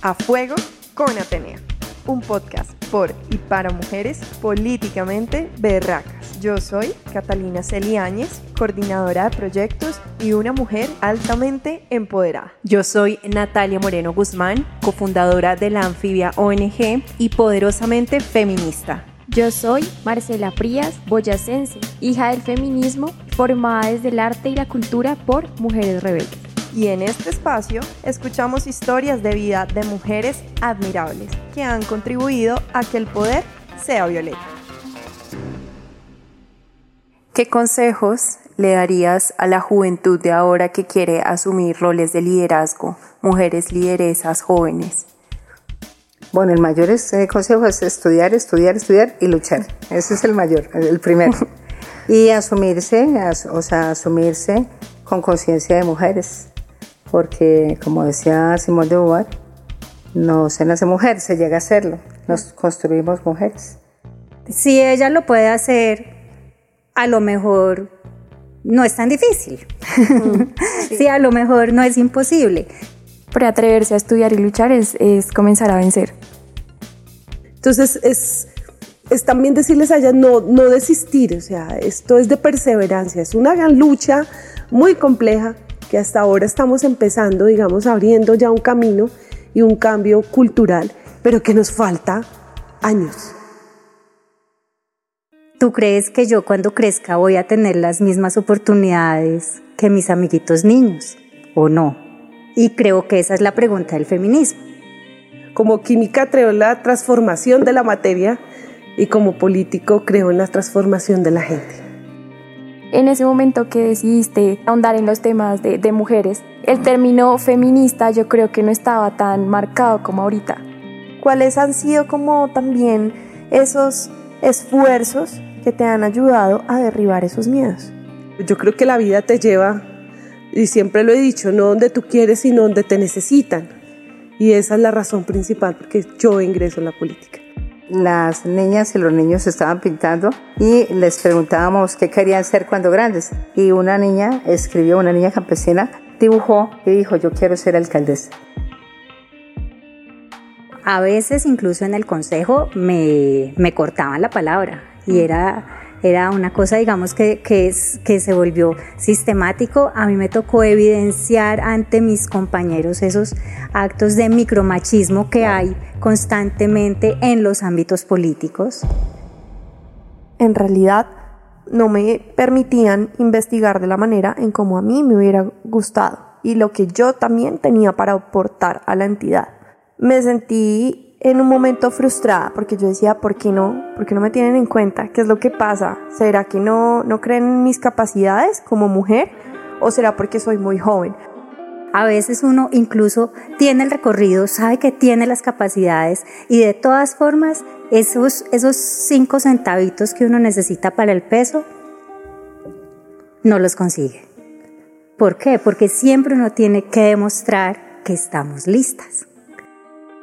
A Fuego con Atenea, un podcast por y para mujeres políticamente berracas. Yo soy Catalina Celiáñez, coordinadora de proyectos y una mujer altamente empoderada. Yo soy Natalia Moreno Guzmán, cofundadora de la Anfibia ONG y poderosamente feminista. Yo soy Marcela Frías, boyacense, hija del feminismo, formada desde el arte y la cultura por Mujeres Rebeldes y en este espacio escuchamos historias de vida de mujeres admirables que han contribuido a que el poder sea violeta. ¿Qué consejos le darías a la juventud de ahora que quiere asumir roles de liderazgo, mujeres lideresas jóvenes? Bueno, el mayor eh, consejo es estudiar, estudiar, estudiar y luchar. Ese es el mayor, el primero. y asumirse, o sea, asumirse con conciencia de mujeres porque como decía Simón de Beauvoir, no se nace mujer, se llega a serlo, nos construimos mujeres. Si ella lo puede hacer, a lo mejor no es tan difícil. sí. a lo mejor no es imposible. Pero atreverse a estudiar y luchar es, es comenzar a vencer. Entonces es, es también decirles a ellas no, no desistir, o sea, esto es de perseverancia, es una gran lucha muy compleja que hasta ahora estamos empezando, digamos, abriendo ya un camino y un cambio cultural, pero que nos falta años. ¿Tú crees que yo cuando crezca voy a tener las mismas oportunidades que mis amiguitos niños o no? Y creo que esa es la pregunta del feminismo. Como química creo en la transformación de la materia y como político creo en la transformación de la gente en ese momento que decidiste ahondar en los temas de, mujeres, el término feminista yo creo que no estaba tan marcado como ahorita. ¿Cuáles han sido como también esos esfuerzos que te han ayudado a derribar esos miedos? Yo creo que la vida te lleva, y siempre lo he dicho, no donde tú quieres, sino donde te necesitan. Y esa es la razón principal por que yo ingreso en la política las niñas y los niños estaban pintando y les preguntábamos qué querían ser cuando grandes. Y una niña escribió, una niña campesina, dibujó y dijo, yo quiero ser alcaldesa. A veces incluso en el consejo me, me cortaban la palabra y era era una cosa, digamos, que, que, que se volvió sistemático. A mí me tocó evidenciar ante mis compañeros esos actos de micromachismo que hay constantemente en los ámbitos políticos. En realidad, no me permitían investigar de la manera en como a mí me hubiera gustado y lo que yo también tenía para aportar a la entidad. Me sentí en un momento frustrada porque yo decía, ¿por qué no? ¿Por qué no me tienen en cuenta? ¿Qué es lo que pasa? ¿Será que no, no creen en mis capacidades como mujer? ¿O será porque soy muy joven? A veces uno incluso tiene el recorrido, sabe que tiene las capacidades y de todas formas esos, esos cinco centavitos que uno necesita para el peso no los consigue. ¿Por qué? Porque siempre uno tiene que demostrar que estamos listas.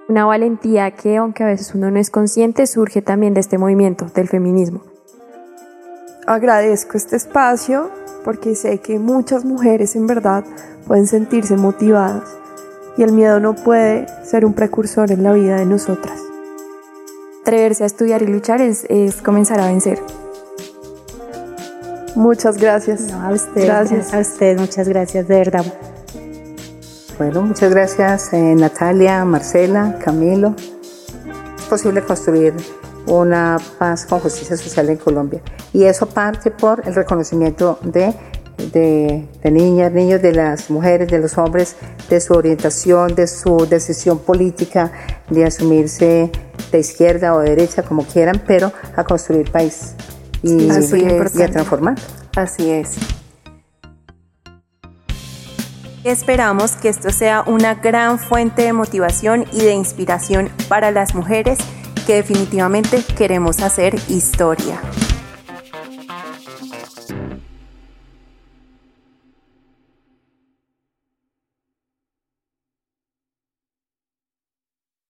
Una valentía que, aunque a veces uno no es consciente, surge también de este movimiento, del feminismo. Agradezco este espacio porque sé que muchas mujeres en verdad pueden sentirse motivadas y el miedo no puede ser un precursor en la vida de nosotras. Atreverse a estudiar y luchar es, comenzar a vencer. Muchas gracias. a usted, gracias. A usted, muchas gracias, de verdad. Bueno, muchas gracias eh, Natalia, Marcela, Camilo. Es posible construir una paz con justicia social en Colombia y eso parte por el reconocimiento de, de, de, niñas, niños, de las mujeres, de los hombres, de su orientación, de su decisión política, de asumirse de izquierda o de derecha, como quieran, pero a construir país y, y a transformar. Así es. Esperamos que esto sea una gran fuente de motivación y de inspiración para las mujeres que definitivamente queremos hacer historia.